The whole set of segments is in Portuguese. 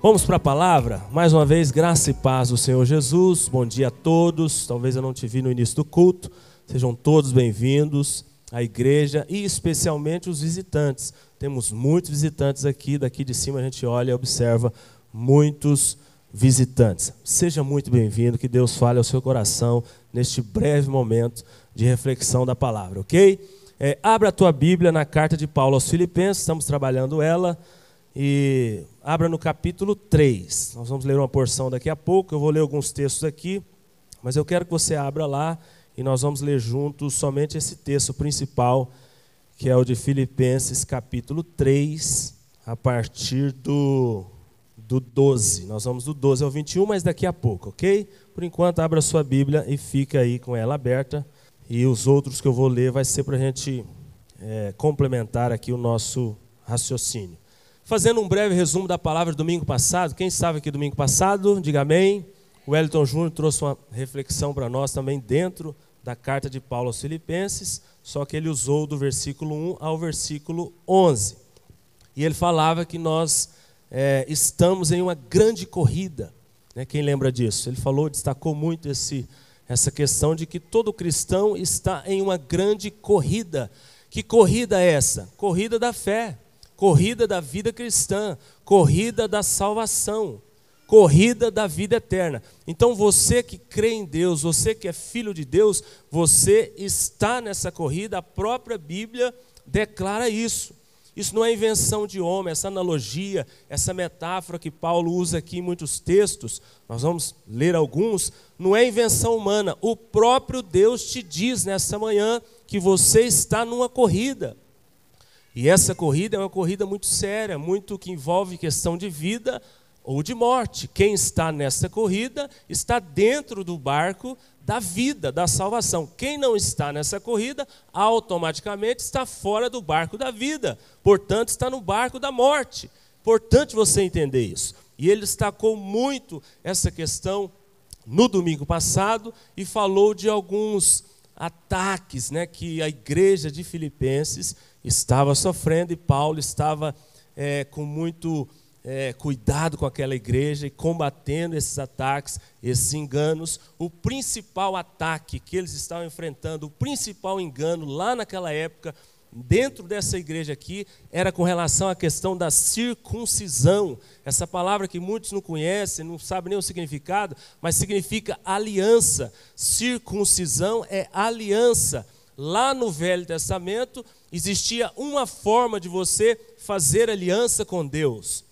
Vamos para a palavra? Mais uma vez, graça e paz do Senhor Jesus. Bom dia a todos. Talvez eu não te vi no início do culto. Sejam todos bem-vindos à igreja e especialmente os visitantes. Temos muitos visitantes aqui. Daqui de cima a gente olha e observa muitos visitantes. Seja muito bem-vindo. Que Deus fale ao seu coração neste breve momento de reflexão da palavra, ok? É, abra a tua Bíblia na carta de Paulo aos Filipenses. Estamos trabalhando ela. E abra no capítulo 3. Nós vamos ler uma porção daqui a pouco. Eu vou ler alguns textos aqui, mas eu quero que você abra lá e nós vamos ler juntos somente esse texto principal, que é o de Filipenses, capítulo 3, a partir do, do 12. Nós vamos do 12 ao 21, mas daqui a pouco, ok? Por enquanto, abra sua Bíblia e fica aí com ela aberta. E os outros que eu vou ler vai ser para a gente é, complementar aqui o nosso raciocínio. Fazendo um breve resumo da palavra do domingo passado, quem estava aqui domingo passado, diga amém. O Wellington Júnior trouxe uma reflexão para nós também dentro da carta de Paulo aos Filipenses, só que ele usou do versículo 1 ao versículo 11. E ele falava que nós é, estamos em uma grande corrida. Né? Quem lembra disso? Ele falou, destacou muito esse, essa questão de que todo cristão está em uma grande corrida. Que corrida é essa? Corrida da fé corrida da vida cristã, corrida da salvação, corrida da vida eterna. Então você que crê em Deus, você que é filho de Deus, você está nessa corrida, a própria Bíblia declara isso. Isso não é invenção de homem, essa analogia, essa metáfora que Paulo usa aqui em muitos textos, nós vamos ler alguns, não é invenção humana. O próprio Deus te diz nessa manhã que você está numa corrida. E essa corrida é uma corrida muito séria, muito que envolve questão de vida ou de morte. Quem está nessa corrida está dentro do barco da vida, da salvação. Quem não está nessa corrida, automaticamente está fora do barco da vida. Portanto, está no barco da morte. Importante você entender isso. E ele destacou muito essa questão no domingo passado e falou de alguns ataques né, que a igreja de Filipenses estava sofrendo e Paulo estava é, com muito é, cuidado com aquela igreja e combatendo esses ataques, esses enganos. O principal ataque que eles estavam enfrentando, o principal engano lá naquela época, dentro dessa igreja aqui, era com relação à questão da circuncisão. Essa palavra que muitos não conhecem, não sabem nem o significado, mas significa aliança. Circuncisão é aliança. Lá no Velho Testamento existia uma forma de você fazer aliança com Deus,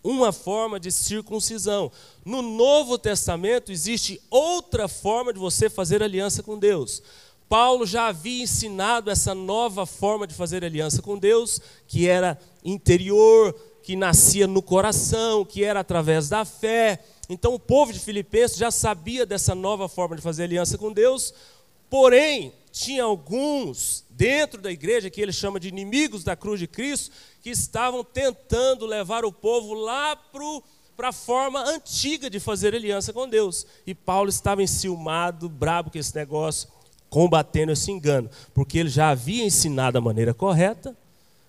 uma forma de circuncisão. No Novo Testamento existe outra forma de você fazer aliança com Deus. Paulo já havia ensinado essa nova forma de fazer aliança com Deus, que era interior, que nascia no coração, que era através da fé. Então o povo de Filipenses já sabia dessa nova forma de fazer aliança com Deus, porém, tinha alguns dentro da igreja, que ele chama de inimigos da cruz de Cristo, que estavam tentando levar o povo lá para a forma antiga de fazer aliança com Deus. E Paulo estava enciumado, brabo com esse negócio, combatendo esse engano, porque ele já havia ensinado a maneira correta,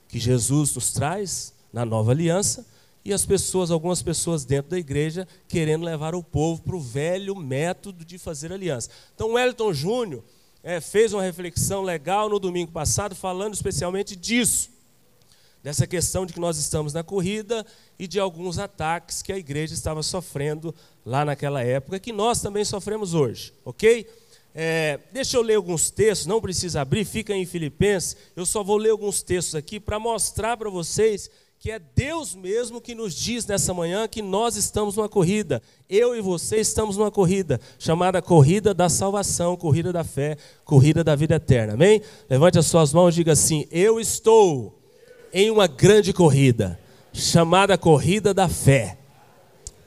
que Jesus nos traz na nova aliança, e as pessoas, algumas pessoas dentro da igreja, querendo levar o povo para o velho método de fazer aliança. Então, Wellington Júnior é, fez uma reflexão legal no domingo passado, falando especialmente disso, dessa questão de que nós estamos na corrida e de alguns ataques que a igreja estava sofrendo lá naquela época, que nós também sofremos hoje, ok? É, deixa eu ler alguns textos, não precisa abrir, fica em Filipenses. Eu só vou ler alguns textos aqui para mostrar para vocês que é Deus mesmo que nos diz nessa manhã que nós estamos numa corrida. Eu e você estamos numa corrida, chamada corrida da salvação, corrida da fé, corrida da vida eterna. Amém? Levante as suas mãos e diga assim: Eu estou em uma grande corrida, chamada corrida da fé.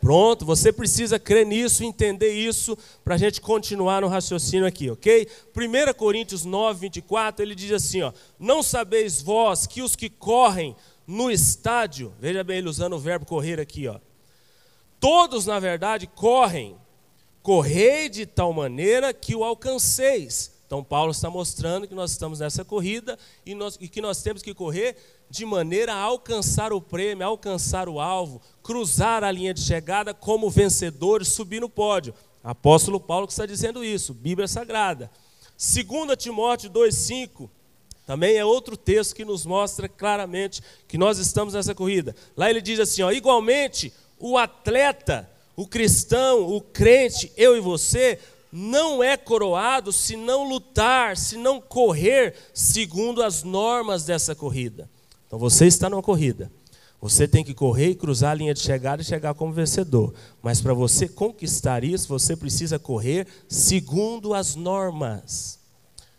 Pronto, você precisa crer nisso, entender isso, para a gente continuar no raciocínio aqui, ok? 1 Coríntios 9, 24, ele diz assim: ó, Não sabeis vós que os que correm no estádio, veja bem ele usando o verbo correr aqui, ó. Todos, na verdade, correm, correi de tal maneira que o alcanceis. Então, Paulo está mostrando que nós estamos nessa corrida e, nós, e que nós temos que correr de maneira a alcançar o prêmio, alcançar o alvo, cruzar a linha de chegada como vencedores, subir no pódio. Apóstolo Paulo que está dizendo isso, Bíblia Sagrada. 2 Timóteo 2,5 também é outro texto que nos mostra claramente que nós estamos nessa corrida. Lá ele diz assim: ó, igualmente, o atleta, o cristão, o crente, eu e você, não é coroado se não lutar, se não correr segundo as normas dessa corrida. Então você está numa corrida. Você tem que correr e cruzar a linha de chegada e chegar como vencedor. Mas para você conquistar isso, você precisa correr segundo as normas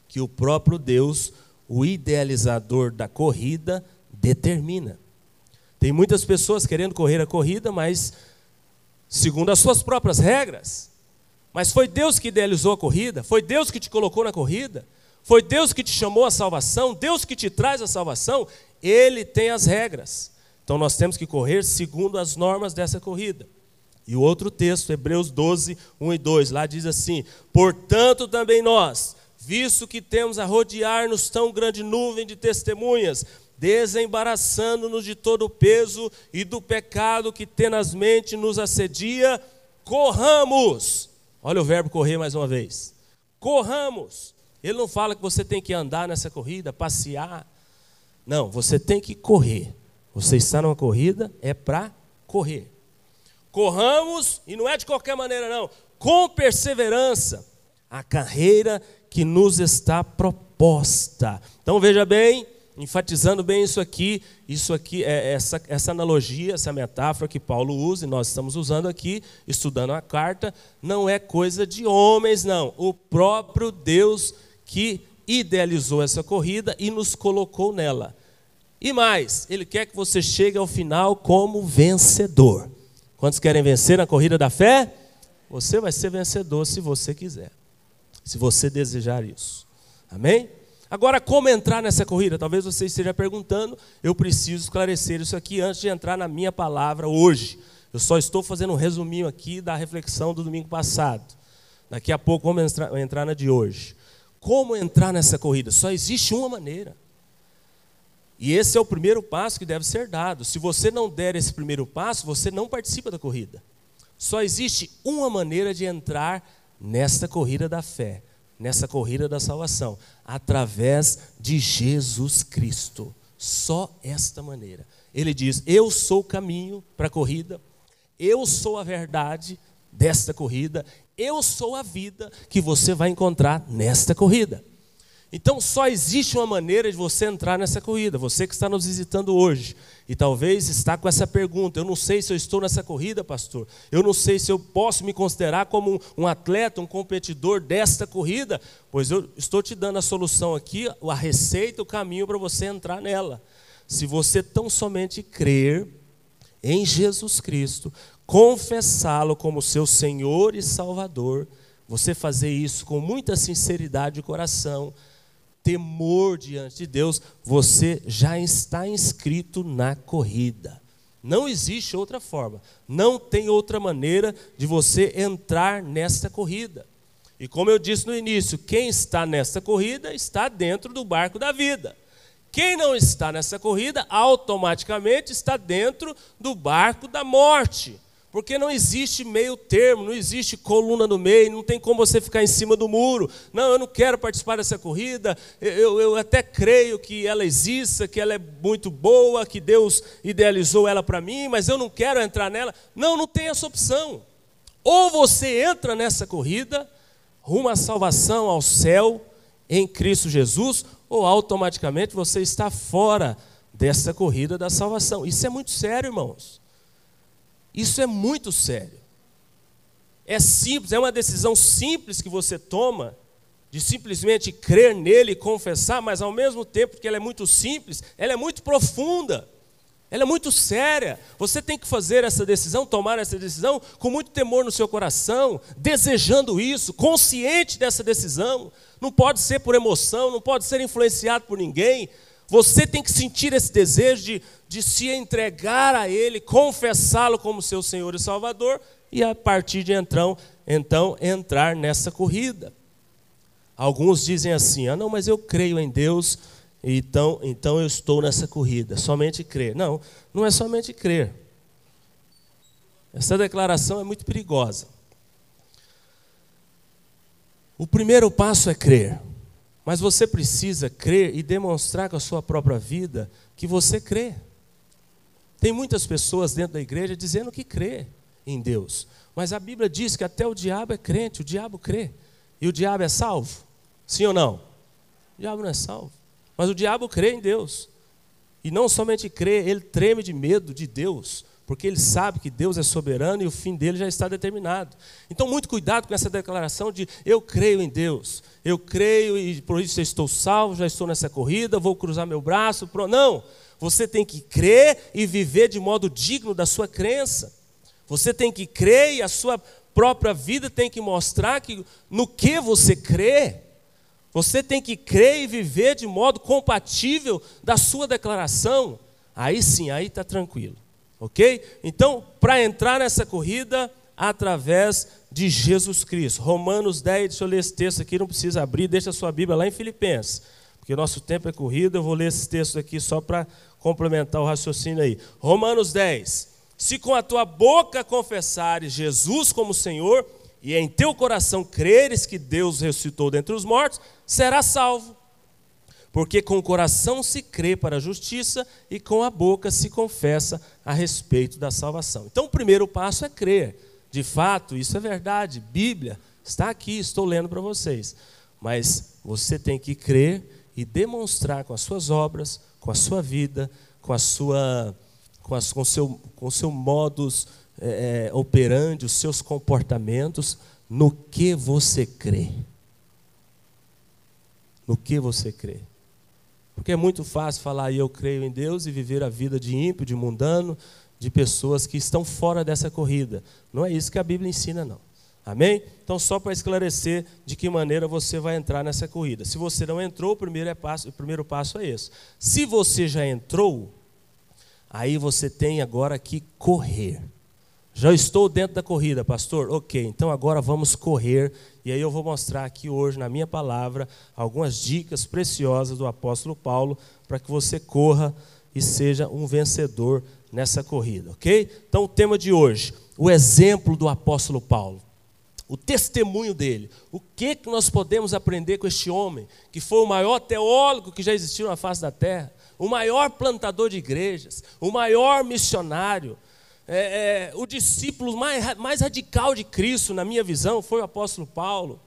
que o próprio Deus, o idealizador da corrida, determina. Tem muitas pessoas querendo correr a corrida, mas segundo as suas próprias regras. Mas foi Deus que idealizou a corrida, foi Deus que te colocou na corrida, foi Deus que te chamou à salvação, Deus que te traz a salvação, Ele tem as regras. Então nós temos que correr segundo as normas dessa corrida. E o outro texto, Hebreus 12, 1 e 2, lá diz assim: Portanto também nós, visto que temos a rodear-nos tão grande nuvem de testemunhas, desembaraçando-nos de todo o peso e do pecado que tenazmente nos assedia, corramos. Olha o verbo correr mais uma vez. Corramos. Ele não fala que você tem que andar nessa corrida, passear. Não, você tem que correr. Você está numa corrida, é para correr. Corramos, e não é de qualquer maneira, não, com perseverança, a carreira que nos está proposta. Então veja bem, enfatizando bem isso aqui, isso aqui é essa, essa analogia, essa metáfora que Paulo usa e nós estamos usando aqui, estudando a carta, não é coisa de homens, não. O próprio Deus que idealizou essa corrida e nos colocou nela. E mais, ele quer que você chegue ao final como vencedor. Quantos querem vencer na corrida da fé? Você vai ser vencedor se você quiser, se você desejar isso. Amém? Agora, como entrar nessa corrida? Talvez você esteja perguntando, eu preciso esclarecer isso aqui antes de entrar na minha palavra hoje. Eu só estou fazendo um resuminho aqui da reflexão do domingo passado. Daqui a pouco vamos entrar, na de hoje. Como entrar nessa corrida? Só existe uma maneira. E esse é o primeiro passo que deve ser dado. Se você não der esse primeiro passo, você não participa da corrida. Só existe uma maneira de entrar nesta corrida da fé nessa corrida da salvação, através de Jesus Cristo. Só esta maneira. Ele diz: Eu sou o caminho para a corrida, eu sou a verdade desta corrida, eu sou a vida que você vai encontrar nesta corrida. Então só existe uma maneira de você entrar nessa corrida. Você que está nos visitando hoje e talvez está com essa pergunta: eu não sei se eu estou nessa corrida, pastor. Eu não sei se eu posso me considerar como um atleta, um competidor desta corrida. Pois eu estou te dando a solução aqui, a receita, o caminho para você entrar nela. Se você tão somente crer em Jesus Cristo, confessá-lo como seu Senhor e Salvador, você fazer isso com muita sinceridade de coração, temor diante de Deus, você já está inscrito na corrida. Não existe outra forma, não tem outra maneira de você entrar nesta corrida. E como eu disse no início, quem está nesta corrida está dentro do barco da vida. Quem não está nessa corrida, automaticamente está dentro do barco da morte. Porque não existe meio termo, não existe coluna no meio, não tem como você ficar em cima do muro. Não, eu não quero participar dessa corrida, eu, eu até creio que ela exista, que ela é muito boa, que Deus idealizou ela para mim, mas eu não quero entrar nela. Não, não tem essa opção. Ou você entra nessa corrida, rumo à salvação, ao céu, em Cristo Jesus, ou automaticamente você está fora dessa corrida da salvação. Isso é muito sério, irmãos. Isso é muito sério. É simples, é uma decisão simples que você toma, de simplesmente crer nele e confessar, mas ao mesmo tempo que ela é muito simples, ela é muito profunda. Ela é muito séria. Você tem que fazer essa decisão, tomar essa decisão com muito temor no seu coração, desejando isso, consciente dessa decisão. Não pode ser por emoção, não pode ser influenciado por ninguém. Você tem que sentir esse desejo de, de se entregar a Ele, confessá-lo como seu Senhor e Salvador, e a partir de então, então entrar nessa corrida. Alguns dizem assim: ah, não, mas eu creio em Deus então, então eu estou nessa corrida, somente crer. Não, não é somente crer. Essa declaração é muito perigosa. O primeiro passo é crer, mas você precisa crer e demonstrar com a sua própria vida que você crê. Tem muitas pessoas dentro da igreja dizendo que crê em Deus, mas a Bíblia diz que até o diabo é crente, o diabo crê. E o diabo é salvo? Sim ou não? O diabo não é salvo. Mas o diabo crê em Deus. E não somente crê, ele treme de medo de Deus, porque ele sabe que Deus é soberano e o fim dele já está determinado. Então, muito cuidado com essa declaração de eu creio em Deus, eu creio e por isso eu estou salvo, já estou nessa corrida, vou cruzar meu braço. Pro... Não, você tem que crer e viver de modo digno da sua crença. Você tem que crer e a sua própria vida tem que mostrar que no que você crê, você tem que crer e viver de modo compatível da sua declaração. Aí sim, aí está tranquilo. Ok? Então, para entrar nessa corrida, através de Jesus Cristo. Romanos 10, deixa eu ler esse texto aqui, não precisa abrir, deixa a sua Bíblia lá em Filipenses. Porque nosso tempo é corrido, eu vou ler esses textos aqui só para complementar o raciocínio aí. Romanos 10. Se com a tua boca confessares Jesus como Senhor, e em teu coração creres que Deus ressuscitou dentre os mortos, será salvo. Porque com o coração se crê para a justiça e com a boca se confessa a respeito da salvação. Então, o primeiro passo é crer. De fato, isso é verdade. Bíblia está aqui, estou lendo para vocês. Mas você tem que crer e demonstrar com as suas obras, com a sua vida, com a sua, com, as, com seu, com seu modus é, é, operandi, os seus comportamentos, no que você crê. No que você crê. Porque é muito fácil falar eu creio em Deus e viver a vida de ímpio, de mundano, de pessoas que estão fora dessa corrida. Não é isso que a Bíblia ensina, não. Amém? Então, só para esclarecer de que maneira você vai entrar nessa corrida. Se você não entrou, o primeiro, é passo, o primeiro passo é esse. Se você já entrou, aí você tem agora que correr. Já estou dentro da corrida, pastor? Ok, então agora vamos correr. E aí eu vou mostrar aqui hoje, na minha palavra, algumas dicas preciosas do apóstolo Paulo para que você corra e seja um vencedor nessa corrida, ok? Então o tema de hoje, o exemplo do apóstolo Paulo. O testemunho dele. O que, que nós podemos aprender com este homem, que foi o maior teólogo que já existiu na face da terra, o maior plantador de igrejas, o maior missionário, é, é, o discípulo mais, mais radical de Cristo, na minha visão, foi o apóstolo Paulo.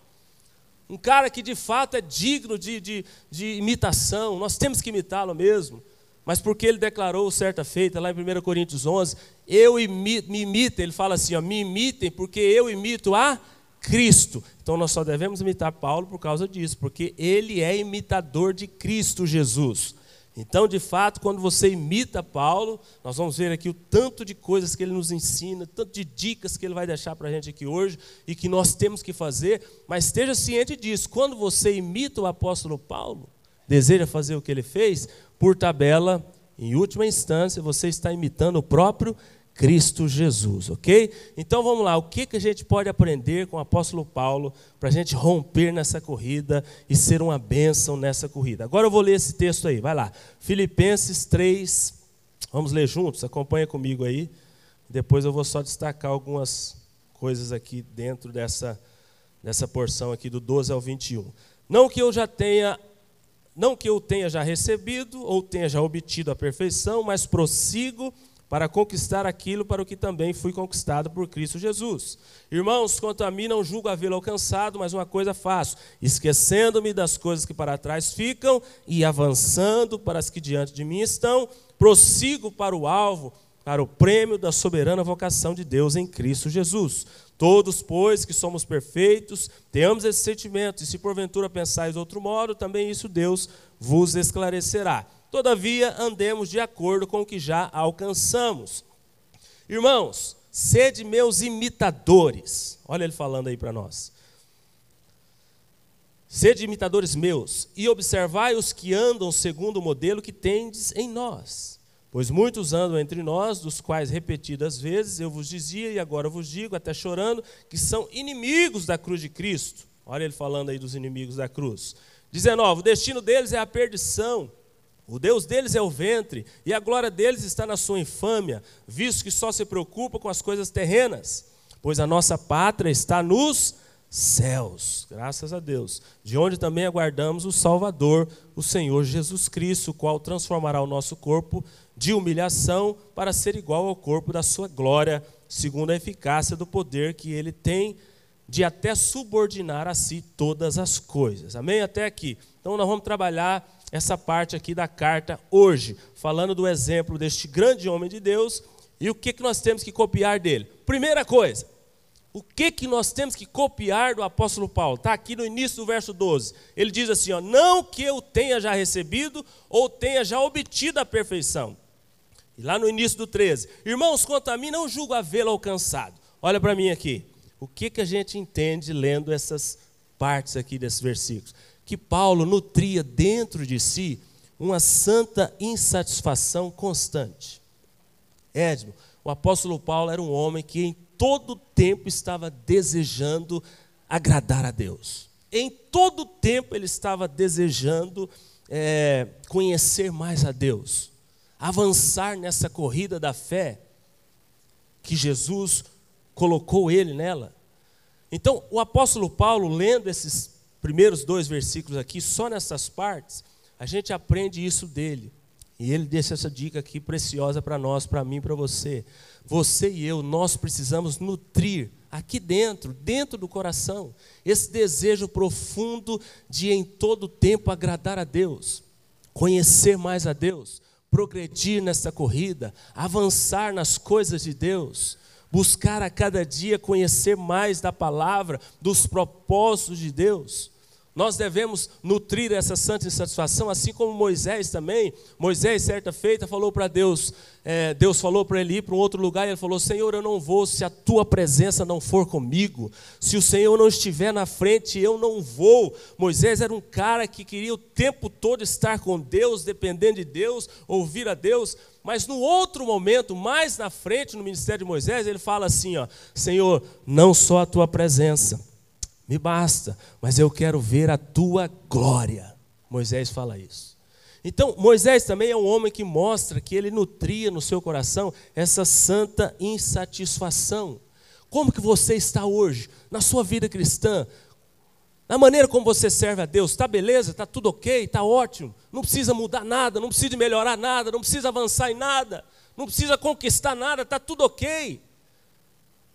Um cara que de fato é digno de, de, de imitação, nós temos que imitá-lo mesmo. Mas porque ele declarou certa feita, lá em 1 Coríntios 11, eu imito, me imitem, ele fala assim, ó, me imitem, porque eu imito a Cristo. Então nós só devemos imitar Paulo por causa disso, porque ele é imitador de Cristo Jesus. Então, de fato, quando você imita Paulo, nós vamos ver aqui o tanto de coisas que ele nos ensina, tanto de dicas que ele vai deixar para a gente aqui hoje e que nós temos que fazer, mas esteja ciente disso, quando você imita o apóstolo Paulo, deseja fazer o que ele fez, por tabela, em última instância, você está imitando o próprio Cristo Jesus, ok? Então vamos lá, o que, que a gente pode aprender com o apóstolo Paulo para a gente romper nessa corrida e ser uma bênção nessa corrida? Agora eu vou ler esse texto aí, vai lá. Filipenses 3, vamos ler juntos? Acompanha comigo aí. Depois eu vou só destacar algumas coisas aqui dentro dessa, dessa porção aqui do 12 ao 21. Não que eu já tenha não que eu tenha já recebido ou tenha já obtido a perfeição, mas prossigo para conquistar aquilo para o que também fui conquistado por Cristo Jesus. Irmãos, quanto a mim, não julgo havê-lo alcançado, mas uma coisa faço, esquecendo-me das coisas que para trás ficam e avançando para as que diante de mim estão, prossigo para o alvo, para o prêmio da soberana vocação de Deus em Cristo Jesus. Todos, pois, que somos perfeitos, tenhamos esse sentimento, e se porventura pensais de outro modo, também isso Deus vos esclarecerá. Todavia, andemos de acordo com o que já alcançamos. Irmãos, sede meus imitadores. Olha ele falando aí para nós. Sede imitadores meus, e observai os que andam segundo o modelo que tendes em nós. Pois muitos andam entre nós, dos quais repetidas vezes eu vos dizia, e agora vos digo, até chorando, que são inimigos da cruz de Cristo. Olha ele falando aí dos inimigos da cruz. 19: O destino deles é a perdição, o Deus deles é o ventre, e a glória deles está na sua infâmia, visto que só se preocupa com as coisas terrenas, pois a nossa pátria está nos céus, graças a Deus, de onde também aguardamos o Salvador, o Senhor Jesus Cristo, o qual transformará o nosso corpo de humilhação para ser igual ao corpo da sua glória, segundo a eficácia do poder que ele tem de até subordinar a si todas as coisas. Amém? Até aqui. Então nós vamos trabalhar essa parte aqui da carta hoje, falando do exemplo deste grande homem de Deus e o que, que nós temos que copiar dele. Primeira coisa, o que, que nós temos que copiar do apóstolo Paulo? Está aqui no início do verso 12. Ele diz assim: ó, Não que eu tenha já recebido ou tenha já obtido a perfeição. E lá no início do 13: Irmãos, quanto a mim, não julgo havê-lo alcançado. Olha para mim aqui. O que, que a gente entende lendo essas partes aqui desses versículos? Que Paulo nutria dentro de si uma santa insatisfação constante. Edmo, o apóstolo Paulo era um homem que em todo tempo estava desejando agradar a Deus. Em todo tempo ele estava desejando é, conhecer mais a Deus, avançar nessa corrida da fé que Jesus colocou ele nela. Então, o apóstolo Paulo, lendo esses primeiros dois versículos aqui, só nessas partes, a gente aprende isso dele. E ele deixa essa dica aqui preciosa para nós, para mim, para você você e eu, nós precisamos nutrir aqui dentro, dentro do coração, esse desejo profundo de em todo tempo agradar a Deus, conhecer mais a Deus, progredir nessa corrida, avançar nas coisas de Deus, buscar a cada dia conhecer mais da palavra, dos propósitos de Deus. Nós devemos nutrir essa santa insatisfação, assim como Moisés também. Moisés, certa feita, falou para Deus: é, Deus falou para ele ir para um outro lugar, e ele falou: Senhor, eu não vou se a tua presença não for comigo, se o Senhor não estiver na frente, eu não vou. Moisés era um cara que queria o tempo todo estar com Deus, dependendo de Deus, ouvir a Deus, mas no outro momento, mais na frente, no ministério de Moisés, ele fala assim: ó, Senhor, não só a tua presença me basta, mas eu quero ver a tua glória. Moisés fala isso. Então, Moisés também é um homem que mostra que ele nutria no seu coração essa santa insatisfação. Como que você está hoje, na sua vida cristã? Na maneira como você serve a Deus, está beleza? Está tudo ok? Está ótimo? Não precisa mudar nada, não precisa melhorar nada, não precisa avançar em nada, não precisa conquistar nada, está tudo ok.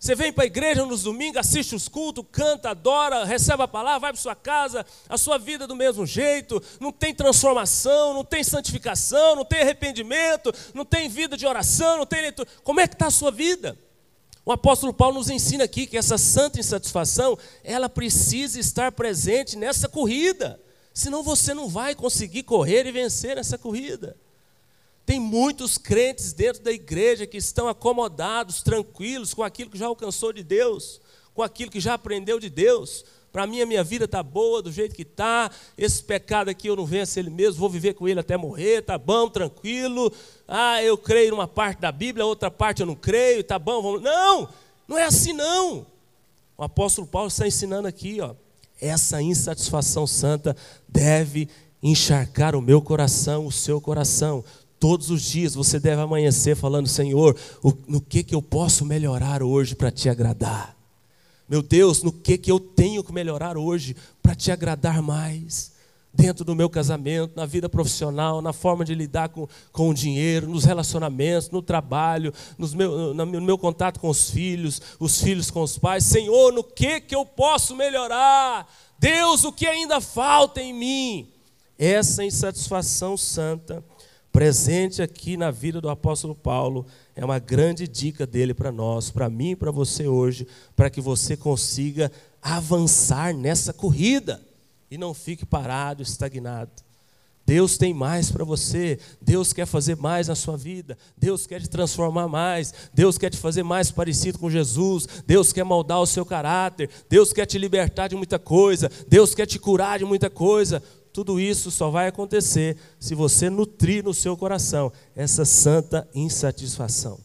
Você vem para a igreja nos domingos, assiste os cultos, canta, adora, recebe a palavra, vai para sua casa, a sua vida é do mesmo jeito, não tem transformação, não tem santificação, não tem arrependimento, não tem vida de oração, não tem leitura. Como é que está a sua vida? O apóstolo Paulo nos ensina aqui que essa santa insatisfação, ela precisa estar presente nessa corrida, senão você não vai conseguir correr e vencer essa corrida. Tem muitos crentes dentro da igreja que estão acomodados, tranquilos com aquilo que já alcançou de Deus, com aquilo que já aprendeu de Deus. Para mim, a minha vida está boa do jeito que está. Esse pecado aqui eu não venço ele mesmo, vou viver com ele até morrer, tá bom, tranquilo. Ah, eu creio numa parte da Bíblia, outra parte eu não creio, tá bom, vamos. Não, não é assim não. O apóstolo Paulo está ensinando aqui, ó. Essa insatisfação santa deve encharcar o meu coração, o seu coração. Todos os dias você deve amanhecer falando: Senhor, no que, que eu posso melhorar hoje para te agradar? Meu Deus, no que, que eu tenho que melhorar hoje para te agradar mais? Dentro do meu casamento, na vida profissional, na forma de lidar com, com o dinheiro, nos relacionamentos, no trabalho, nos meu, no meu contato com os filhos, os filhos com os pais. Senhor, no que, que eu posso melhorar? Deus, o que ainda falta em mim? Essa insatisfação santa presente aqui na vida do apóstolo Paulo é uma grande dica dele para nós, para mim e para você hoje, para que você consiga avançar nessa corrida e não fique parado, estagnado. Deus tem mais para você. Deus quer fazer mais na sua vida. Deus quer te transformar mais. Deus quer te fazer mais parecido com Jesus. Deus quer moldar o seu caráter. Deus quer te libertar de muita coisa. Deus quer te curar de muita coisa. Tudo isso só vai acontecer se você nutrir no seu coração essa santa insatisfação.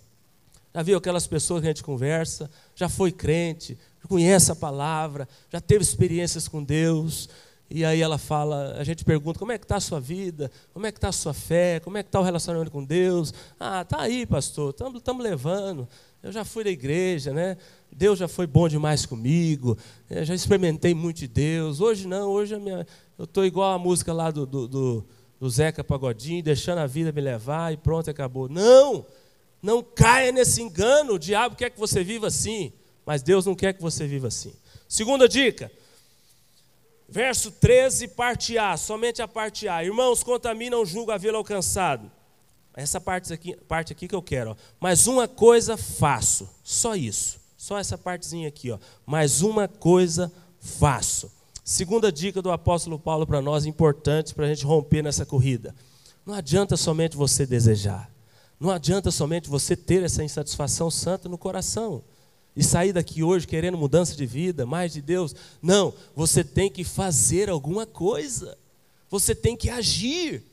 Já viu aquelas pessoas que a gente conversa, já foi crente, conhece a palavra, já teve experiências com Deus, e aí ela fala, a gente pergunta, como é que está a sua vida? Como é que está a sua fé? Como é que está o relacionamento com Deus? Ah, tá aí, pastor, estamos levando. Eu já fui da igreja, né? Deus já foi bom demais comigo. Eu já experimentei muito de Deus. Hoje não, hoje minha, eu estou igual a música lá do, do, do, do Zeca Pagodinho, deixando a vida me levar e pronto, acabou. Não! Não caia nesse engano. O diabo quer que você viva assim, mas Deus não quer que você viva assim. Segunda dica, Verso 13, parte A, somente a parte A. Irmãos, contaminam, julgo havê-lo alcançado. Essa parte aqui, parte aqui que eu quero. Ó. Mas uma coisa faço, só isso. Só essa partezinha aqui. Ó. Mas uma coisa faço. Segunda dica do apóstolo Paulo para nós, importante para a gente romper nessa corrida. Não adianta somente você desejar. Não adianta somente você ter essa insatisfação santa no coração e sair daqui hoje querendo mudança de vida, mais de Deus. Não, você tem que fazer alguma coisa. Você tem que agir.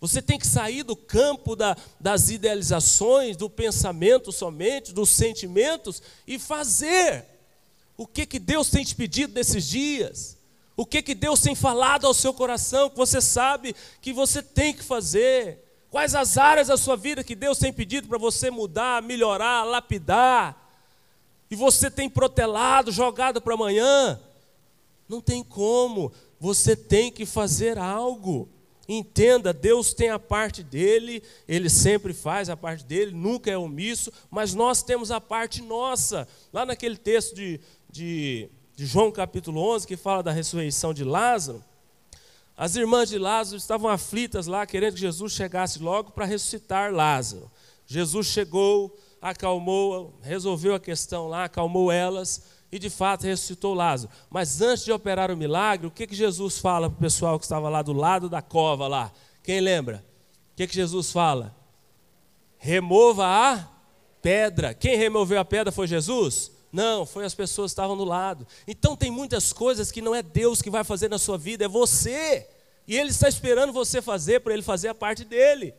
Você tem que sair do campo da, das idealizações, do pensamento somente, dos sentimentos e fazer. O que, que Deus tem te pedido nesses dias? O que, que Deus tem falado ao seu coração que você sabe que você tem que fazer? Quais as áreas da sua vida que Deus tem pedido para você mudar, melhorar, lapidar? e você tem protelado, jogado para amanhã. Não tem como, você tem que fazer algo. Entenda, Deus tem a parte dele, ele sempre faz a parte dele, nunca é omisso, mas nós temos a parte nossa. Lá naquele texto de, de, de João capítulo 11, que fala da ressurreição de Lázaro, as irmãs de Lázaro estavam aflitas lá, querendo que Jesus chegasse logo para ressuscitar Lázaro. Jesus chegou, acalmou, resolveu a questão lá, acalmou elas e de fato ressuscitou Lázaro. Mas antes de operar o milagre, o que, que Jesus fala para o pessoal que estava lá do lado da cova lá? Quem lembra? O que, que Jesus fala? Remova a pedra. Quem removeu a pedra foi Jesus? Não, foi as pessoas que estavam do lado. Então tem muitas coisas que não é Deus que vai fazer na sua vida, é você. E Ele está esperando você fazer para Ele fazer a parte dele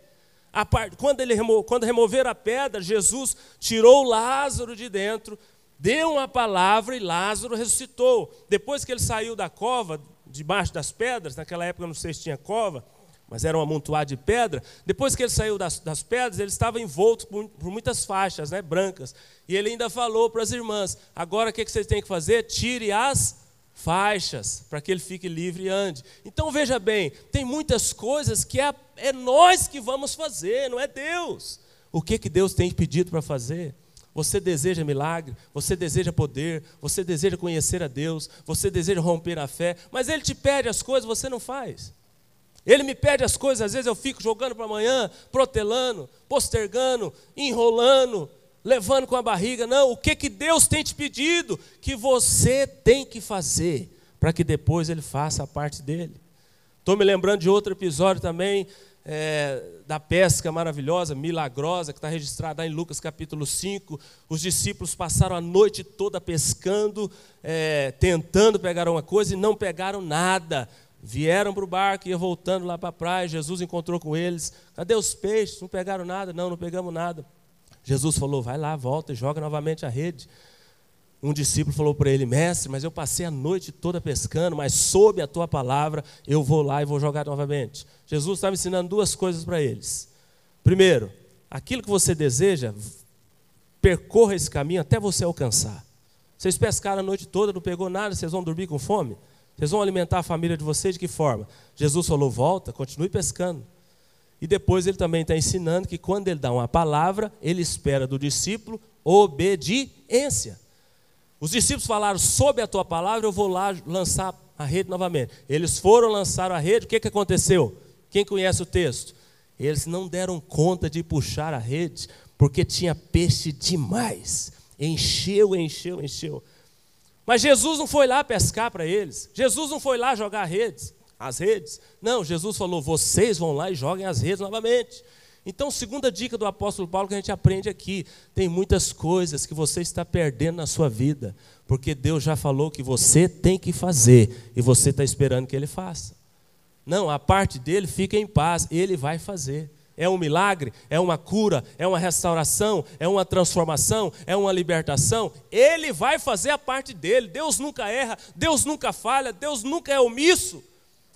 part... quando, ele remo... quando remover a pedra, Jesus tirou Lázaro de dentro, deu uma palavra e Lázaro ressuscitou. Depois que ele saiu da cova, debaixo das pedras, naquela época não sei se tinha cova, mas era um amontoado de pedra. Depois que ele saiu das, das pedras, ele estava envolto por, por, muitas faixas né, brancas. E ele ainda falou para as irmãs: agora o que, que vocês têm que fazer? Tire as faixas, para que ele fique livre e ande. Então veja bem, tem muitas coisas que é, é nós que vamos fazer, não é Deus. O que, que Deus tem pedido para fazer? Você deseja milagre, você deseja poder, você deseja conhecer a Deus, você deseja romper a fé, mas Ele te pede as coisas, você não faz. Ele me pede as coisas, às vezes eu fico jogando para amanhã, protelando, postergando, enrolando, levando com a barriga. Não, o que, que Deus tem te pedido? Que você tem que fazer, para que depois Ele faça a parte dele. Estou me lembrando de outro episódio também, é, da pesca maravilhosa, milagrosa, que está registrada em Lucas capítulo 5. Os discípulos passaram a noite toda pescando, é, tentando pegar uma coisa e não pegaram nada. Vieram para o barco e ia voltando lá para a praia. Jesus encontrou com eles. Cadê os peixes? Não pegaram nada? Não, não pegamos nada. Jesus falou: vai lá, volta e joga novamente a rede. Um discípulo falou para ele: Mestre, mas eu passei a noite toda pescando, mas sob a tua palavra eu vou lá e vou jogar novamente. Jesus estava ensinando duas coisas para eles. Primeiro, aquilo que você deseja, percorra esse caminho até você alcançar. Vocês pescaram a noite toda, não pegou nada, vocês vão dormir com fome? Vocês vão alimentar a família de vocês de que forma? Jesus falou: volta, continue pescando. E depois ele também está ensinando que quando ele dá uma palavra, ele espera do discípulo obediência. Os discípulos falaram: sob a tua palavra, eu vou lá lançar a rede novamente. Eles foram lançar a rede, o que, que aconteceu? Quem conhece o texto? Eles não deram conta de puxar a rede, porque tinha peixe demais. Encheu, encheu, encheu. Mas Jesus não foi lá pescar para eles. Jesus não foi lá jogar redes. As redes? Não, Jesus falou: vocês vão lá e joguem as redes novamente. Então, segunda dica do apóstolo Paulo que a gente aprende aqui: tem muitas coisas que você está perdendo na sua vida, porque Deus já falou que você tem que fazer e você está esperando que Ele faça. Não, a parte dele fica em paz, Ele vai fazer. É um milagre, é uma cura, é uma restauração, é uma transformação, é uma libertação. Ele vai fazer a parte dele. Deus nunca erra, Deus nunca falha, Deus nunca é omisso.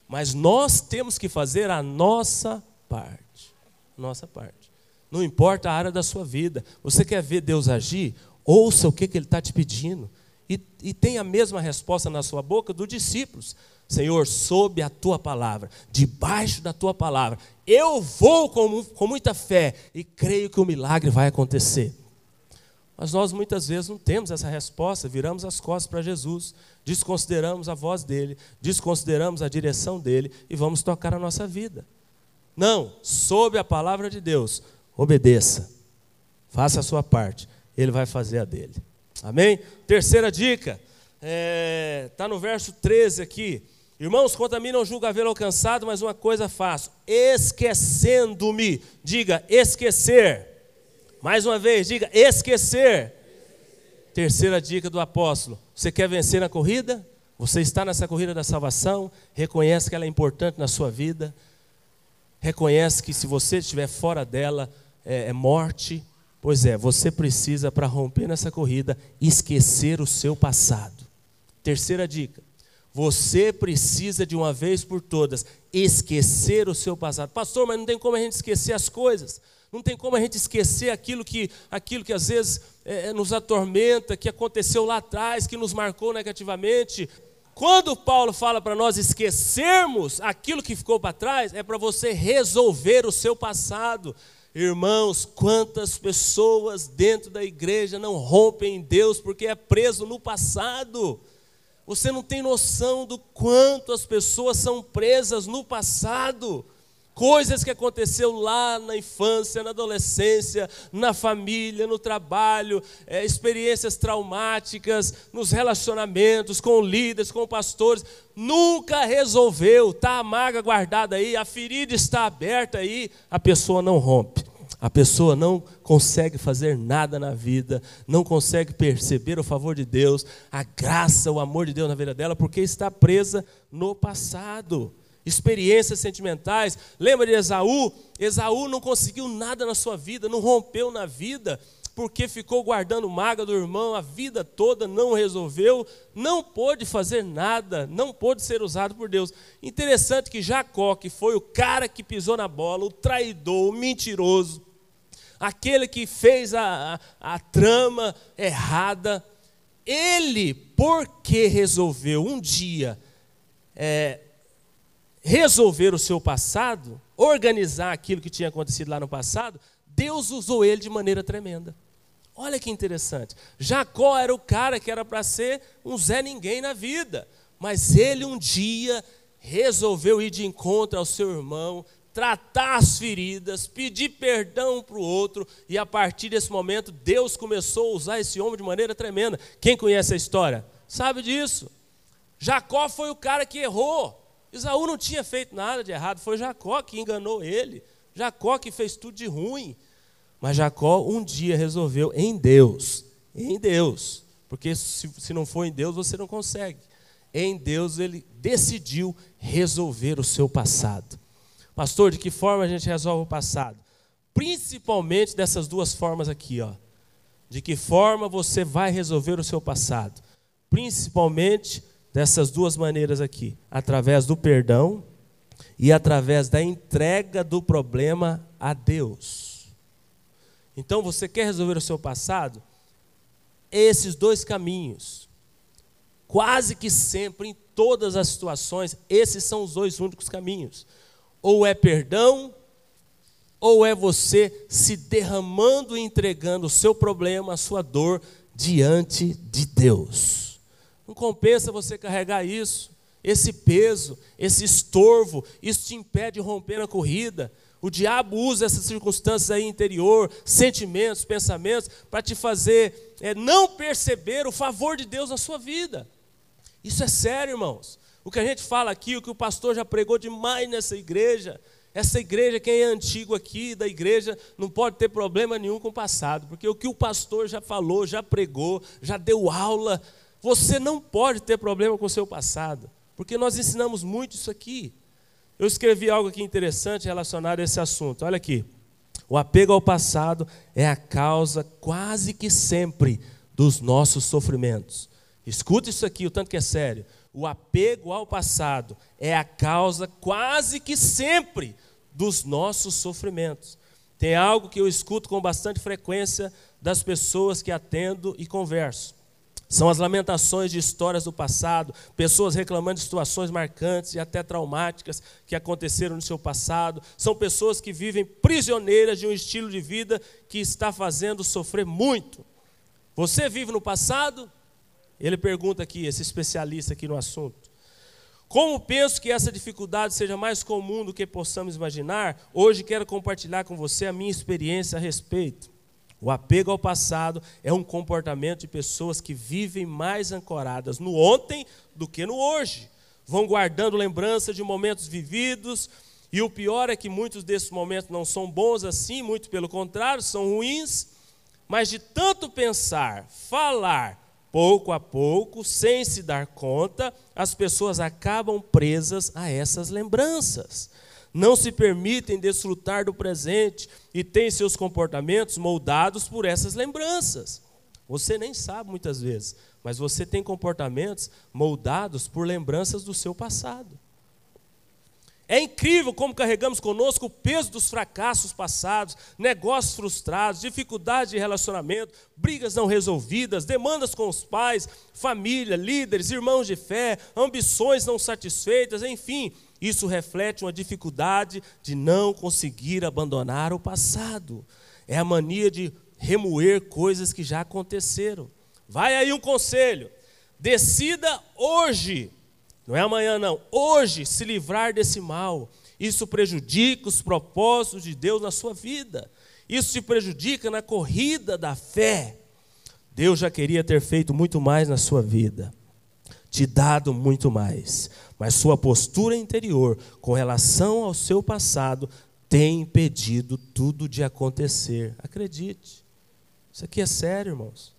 Mas nós temos que fazer a nossa parte nossa parte. Não importa a área da sua vida. Você quer ver Deus agir? Ouça o que, que Ele está te pedindo. E, e tem a mesma resposta na sua boca dos discípulos. Senhor, sob a tua palavra, debaixo da tua palavra, eu vou com, com muita fé e creio que o milagre vai acontecer. Mas nós muitas vezes não temos essa resposta, viramos as costas para Jesus, desconsideramos a voz dele, desconsideramos a direção dele e vamos tocar a nossa vida. Não, sob a palavra de Deus, obedeça. Faça a sua parte, ele vai fazer a dele. Amém? Terceira dica, está é, tá no verso 13 aqui. Irmãos, quanto a mim não julgo haver alcançado, mas uma coisa faço, esquecendo-me. Diga, esquecer. Mais uma vez, diga, esquecer. Terceira dica do apóstolo: você quer vencer na corrida? Você está nessa corrida da salvação? Reconhece que ela é importante na sua vida? reconhece que se você estiver fora dela, é, é morte. Pois é, você precisa, para romper nessa corrida, esquecer o seu passado. Terceira dica: você precisa de uma vez por todas esquecer o seu passado. Pastor, mas não tem como a gente esquecer as coisas. Não tem como a gente esquecer aquilo que, aquilo que às vezes é, nos atormenta, que aconteceu lá atrás, que nos marcou negativamente. Quando Paulo fala para nós esquecermos aquilo que ficou para trás, é para você resolver o seu passado. Irmãos, quantas pessoas dentro da igreja não rompem em Deus porque é preso no passado? Você não tem noção do quanto as pessoas são presas no passado. Coisas que aconteceu lá na infância, na adolescência, na família, no trabalho, é, experiências traumáticas, nos relacionamentos com líderes, com pastores, nunca resolveu, está a maga guardada aí, a ferida está aberta aí, a pessoa não rompe. A pessoa não consegue fazer nada na vida, não consegue perceber o favor de Deus, a graça, o amor de Deus na vida dela, porque está presa no passado experiências sentimentais. Lembra de Esaú? Esaú não conseguiu nada na sua vida, não rompeu na vida, porque ficou guardando maga do irmão a vida toda, não resolveu, não pôde fazer nada, não pôde ser usado por Deus. Interessante que Jacó, que foi o cara que pisou na bola, o traidor, o mentiroso, aquele que fez a, a, a trama errada, ele, porque resolveu um dia é, resolver o seu passado, organizar aquilo que tinha acontecido lá no passado, Deus usou ele de maneira tremenda. Olha que interessante. Jacó era o cara que era para ser um Zé Ninguém na vida, mas ele um dia resolveu ir de encontro ao seu irmão, tratar as feridas, pedir perdão para o outro, e a partir desse momento Deus começou a usar esse homem de maneira tremenda. Quem conhece a história sabe disso. Jacó foi o cara que errou, Isaú não tinha feito nada de errado, foi Jacó que enganou ele. Jacó que fez tudo de ruim. Mas Jacó um dia resolveu em Deus, em Deus, porque se, se não for em Deus você não consegue. Em Deus ele decidiu resolver o seu passado. Pastor, de que forma a gente resolve o passado? Principalmente dessas duas formas aqui, ó. De que forma você vai resolver o seu passado? Principalmente dessas duas maneiras aqui: através do perdão e através da entrega do problema a Deus. Então, você quer resolver o seu passado? Esses dois caminhos. Quase que sempre, em todas as situações, esses são os dois únicos caminhos. Ou é perdão, ou é você se derramando e entregando o seu problema, a sua dor diante de Deus. Não compensa você carregar isso, esse peso, esse estorvo, isso te impede de romper na corrida. O diabo usa essas circunstâncias aí interior, sentimentos, pensamentos, para te fazer é, não perceber o favor de Deus na sua vida. Isso é sério, irmãos. O que a gente fala aqui, o que o pastor já pregou demais nessa igreja, essa igreja, quem é antigo aqui da igreja, não pode ter problema nenhum com o passado, porque o que o pastor já falou, já pregou, já deu aula, você não pode ter problema com o seu passado, porque nós ensinamos muito isso aqui. Eu escrevi algo aqui interessante relacionado a esse assunto. Olha aqui. O apego ao passado é a causa quase que sempre dos nossos sofrimentos. Escuta isso aqui, o tanto que é sério. O apego ao passado é a causa quase que sempre dos nossos sofrimentos. Tem algo que eu escuto com bastante frequência das pessoas que atendo e converso. São as lamentações de histórias do passado, pessoas reclamando de situações marcantes e até traumáticas que aconteceram no seu passado. São pessoas que vivem prisioneiras de um estilo de vida que está fazendo sofrer muito. Você vive no passado? Ele pergunta aqui, esse especialista aqui no assunto. Como penso que essa dificuldade seja mais comum do que possamos imaginar, hoje quero compartilhar com você a minha experiência a respeito. O apego ao passado é um comportamento de pessoas que vivem mais ancoradas no ontem do que no hoje. Vão guardando lembranças de momentos vividos, e o pior é que muitos desses momentos não são bons assim, muito pelo contrário, são ruins. Mas de tanto pensar, falar, pouco a pouco, sem se dar conta, as pessoas acabam presas a essas lembranças. Não se permitem desfrutar do presente e têm seus comportamentos moldados por essas lembranças. Você nem sabe muitas vezes, mas você tem comportamentos moldados por lembranças do seu passado. É incrível como carregamos conosco o peso dos fracassos passados, negócios frustrados, dificuldades de relacionamento, brigas não resolvidas, demandas com os pais, família, líderes, irmãos de fé, ambições não satisfeitas, enfim, isso reflete uma dificuldade de não conseguir abandonar o passado. É a mania de remoer coisas que já aconteceram. Vai aí um conselho: decida hoje não é amanhã, não. Hoje, se livrar desse mal. Isso prejudica os propósitos de Deus na sua vida. Isso te prejudica na corrida da fé. Deus já queria ter feito muito mais na sua vida, te dado muito mais, mas sua postura interior com relação ao seu passado tem impedido tudo de acontecer. Acredite, isso aqui é sério, irmãos.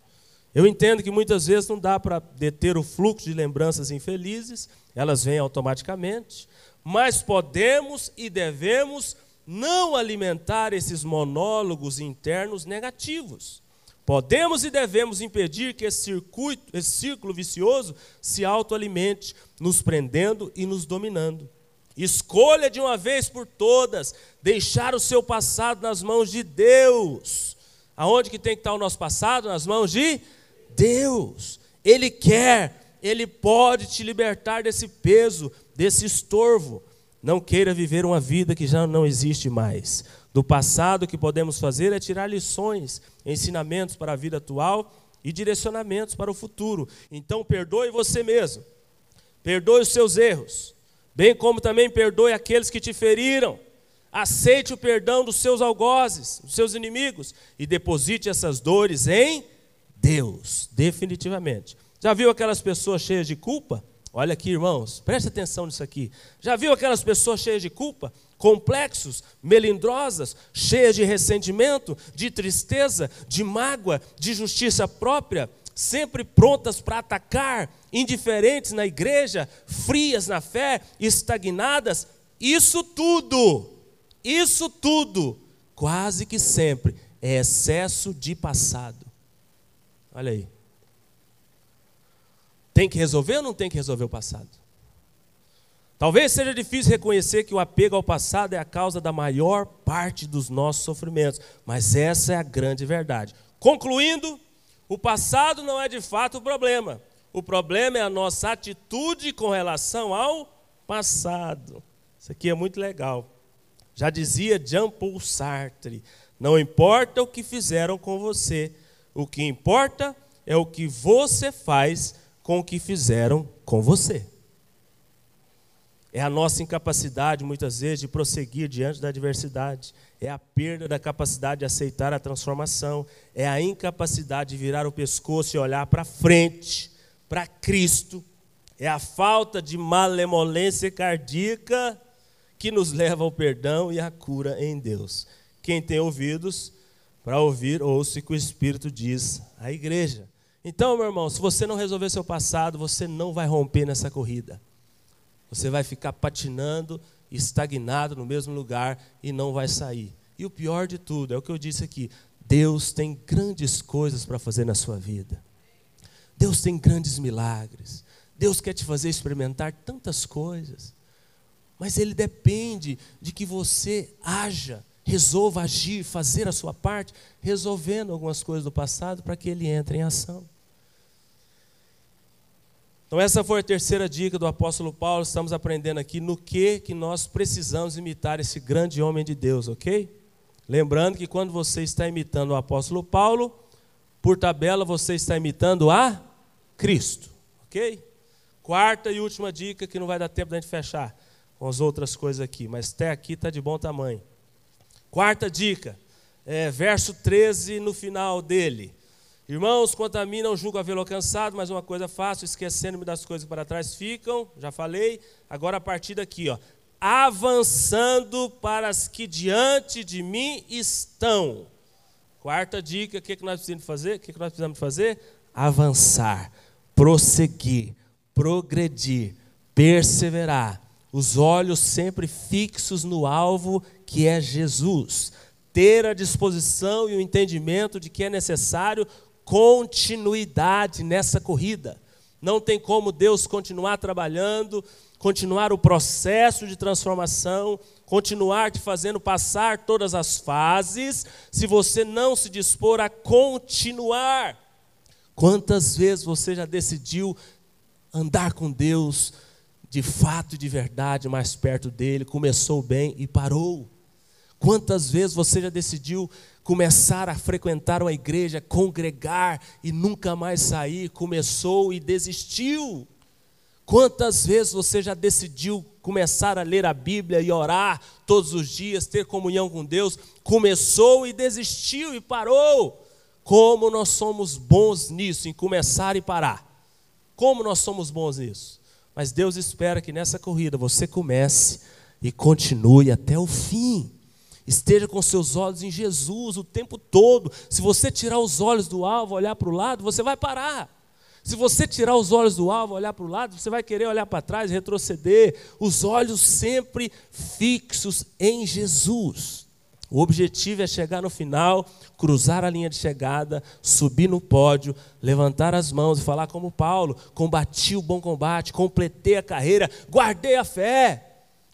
Eu entendo que muitas vezes não dá para deter o fluxo de lembranças infelizes, elas vêm automaticamente, mas podemos e devemos não alimentar esses monólogos internos negativos. Podemos e devemos impedir que esse, circuito, esse círculo vicioso se autoalimente, nos prendendo e nos dominando. Escolha de uma vez por todas deixar o seu passado nas mãos de Deus. Aonde que tem que estar o nosso passado? Nas mãos de Deus Deus. Ele quer, Ele pode te libertar desse peso, desse estorvo. Não queira viver uma vida que já não existe mais. Do passado, o que podemos fazer é tirar lições, ensinamentos para a vida atual e direcionamentos para o futuro. Então, perdoe você mesmo, perdoe os seus erros, bem como também perdoe aqueles que te feriram. Aceite o perdão dos seus algozes, dos seus inimigos, e deposite essas dores em Deus, definitivamente. Já viu aquelas pessoas cheias de culpa? Olha aqui, irmãos, preste atenção nisso aqui. Já viu aquelas pessoas cheias de culpa? Complexos, melindrosas, cheias de ressentimento, de tristeza, de mágoa, de justiça própria, sempre prontas para atacar, indiferentes na igreja, frias na fé, estagnadas. Isso tudo, isso tudo, quase que sempre é excesso de passado. Olha aí. Tem que resolver ou não tem que resolver o passado? Talvez seja difícil reconhecer que o apego ao passado é a causa da maior parte dos nossos sofrimentos, mas essa é a grande verdade. Concluindo, o passado não é de fato o problema. O problema é a nossa atitude com relação ao passado. Isso aqui é muito legal. Já dizia Jean Paul Sartre: não importa o que fizeram com você, o que importa é o que você faz com o que fizeram com você. É a nossa incapacidade, muitas vezes, de prosseguir diante da adversidade. É a perda da capacidade de aceitar a transformação. É a incapacidade de virar o pescoço e olhar para frente, para Cristo, É a falta de malemolência cardíaca que nos leva ao perdão e à cura em Deus. Quem tem ouvidos para ouvir, ouça o que o Espírito diz à igreja. Então, meu irmão, se você não resolver seu passado, você não vai romper nessa corrida. Você vai ficar patinando, estagnado no mesmo lugar e não vai sair. E o pior de tudo, é o que eu disse aqui: Deus tem grandes coisas para fazer na sua vida. Deus tem grandes milagres. Deus quer te fazer experimentar tantas coisas. Mas Ele depende de que você haja, resolva agir, fazer a sua parte, resolvendo algumas coisas do passado para que Ele entre em ação. Então essa foi a terceira dica do apóstolo Paulo, estamos aprendendo aqui no que que nós precisamos imitar esse grande homem de Deus, OK? Lembrando que quando você está imitando o apóstolo Paulo, por tabela você está imitando a Cristo, OK? Quarta e última dica que não vai dar tempo da gente fechar com as outras coisas aqui, mas até aqui está de bom tamanho. Quarta dica, é, verso 13 no final dele. Irmãos, quanto a mim, não julgo havê-lo alcançado, mas uma coisa faço, esquecendo-me das coisas que para trás ficam, já falei, agora a partir daqui, ó, avançando para as que diante de mim estão. Quarta dica, o que, que nós precisamos fazer? O que, que nós precisamos fazer? Avançar, prosseguir, progredir, perseverar, os olhos sempre fixos no alvo que é Jesus, ter a disposição e o entendimento de que é necessário continuidade nessa corrida. Não tem como Deus continuar trabalhando, continuar o processo de transformação, continuar te fazendo passar todas as fases, se você não se dispor a continuar. Quantas vezes você já decidiu andar com Deus de fato e de verdade mais perto dele, começou bem e parou? Quantas vezes você já decidiu começar a frequentar uma igreja, congregar e nunca mais sair, começou e desistiu. Quantas vezes você já decidiu começar a ler a Bíblia e orar todos os dias, ter comunhão com Deus, começou e desistiu e parou? Como nós somos bons nisso, em começar e parar. Como nós somos bons nisso. Mas Deus espera que nessa corrida você comece e continue até o fim. Esteja com seus olhos em Jesus o tempo todo. Se você tirar os olhos do alvo, olhar para o lado, você vai parar. Se você tirar os olhos do alvo, olhar para o lado, você vai querer olhar para trás, retroceder. Os olhos sempre fixos em Jesus. O objetivo é chegar no final, cruzar a linha de chegada, subir no pódio, levantar as mãos e falar como Paulo: combati o bom combate, completei a carreira, guardei a fé.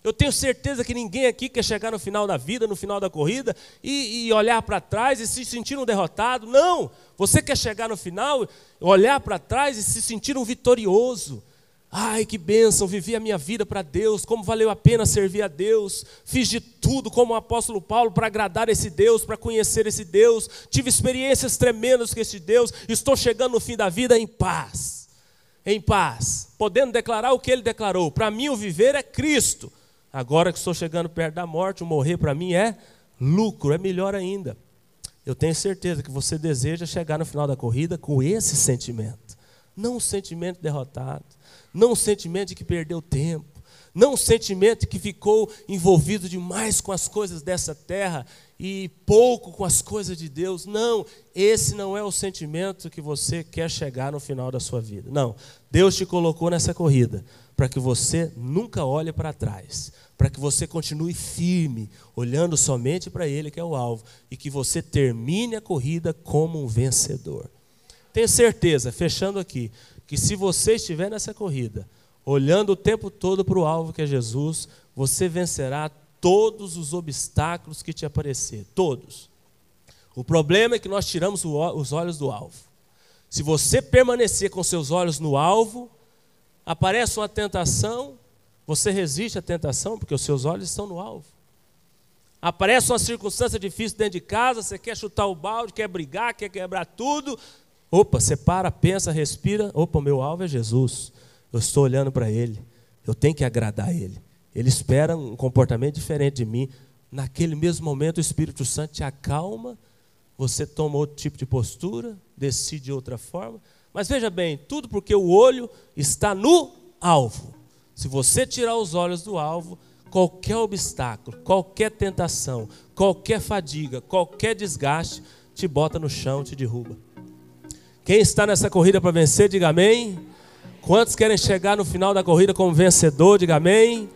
Eu tenho certeza que ninguém aqui quer chegar no final da vida, no final da corrida, e, e olhar para trás e se sentir um derrotado. Não! Você quer chegar no final, olhar para trás e se sentir um vitorioso. Ai, que bênção, vivi a minha vida para Deus, como valeu a pena servir a Deus. Fiz de tudo como o apóstolo Paulo para agradar esse Deus, para conhecer esse Deus. Tive experiências tremendas com esse Deus. Estou chegando no fim da vida em paz. Em paz, podendo declarar o que ele declarou: para mim o viver é Cristo Agora que estou chegando perto da morte, o morrer para mim é lucro, é melhor ainda. Eu tenho certeza que você deseja chegar no final da corrida com esse sentimento. Não um sentimento derrotado, não um sentimento de que perdeu tempo, não um sentimento de que ficou envolvido demais com as coisas dessa terra e pouco com as coisas de Deus. Não, esse não é o sentimento que você quer chegar no final da sua vida. Não, Deus te colocou nessa corrida para que você nunca olhe para trás, para que você continue firme, olhando somente para Ele, que é o alvo, e que você termine a corrida como um vencedor. Tenho certeza, fechando aqui, que se você estiver nessa corrida, olhando o tempo todo para o alvo que é Jesus, você vencerá todos os obstáculos que te aparecer, todos. O problema é que nós tiramos os olhos do alvo. Se você permanecer com seus olhos no alvo, aparece uma tentação, você resiste à tentação porque os seus olhos estão no alvo. Aparece uma circunstância difícil dentro de casa, você quer chutar o balde, quer brigar, quer quebrar tudo. Opa, você para, pensa, respira. Opa, meu alvo é Jesus. Eu estou olhando para Ele. Eu tenho que agradar Ele. Ele espera um comportamento diferente de mim. Naquele mesmo momento, o Espírito Santo te acalma. Você toma outro tipo de postura, decide de outra forma. Mas veja bem, tudo porque o olho está no alvo. Se você tirar os olhos do alvo, qualquer obstáculo, qualquer tentação, qualquer fadiga, qualquer desgaste te bota no chão, te derruba. Quem está nessa corrida para vencer, diga amém. Quantos querem chegar no final da corrida como vencedor, diga amém.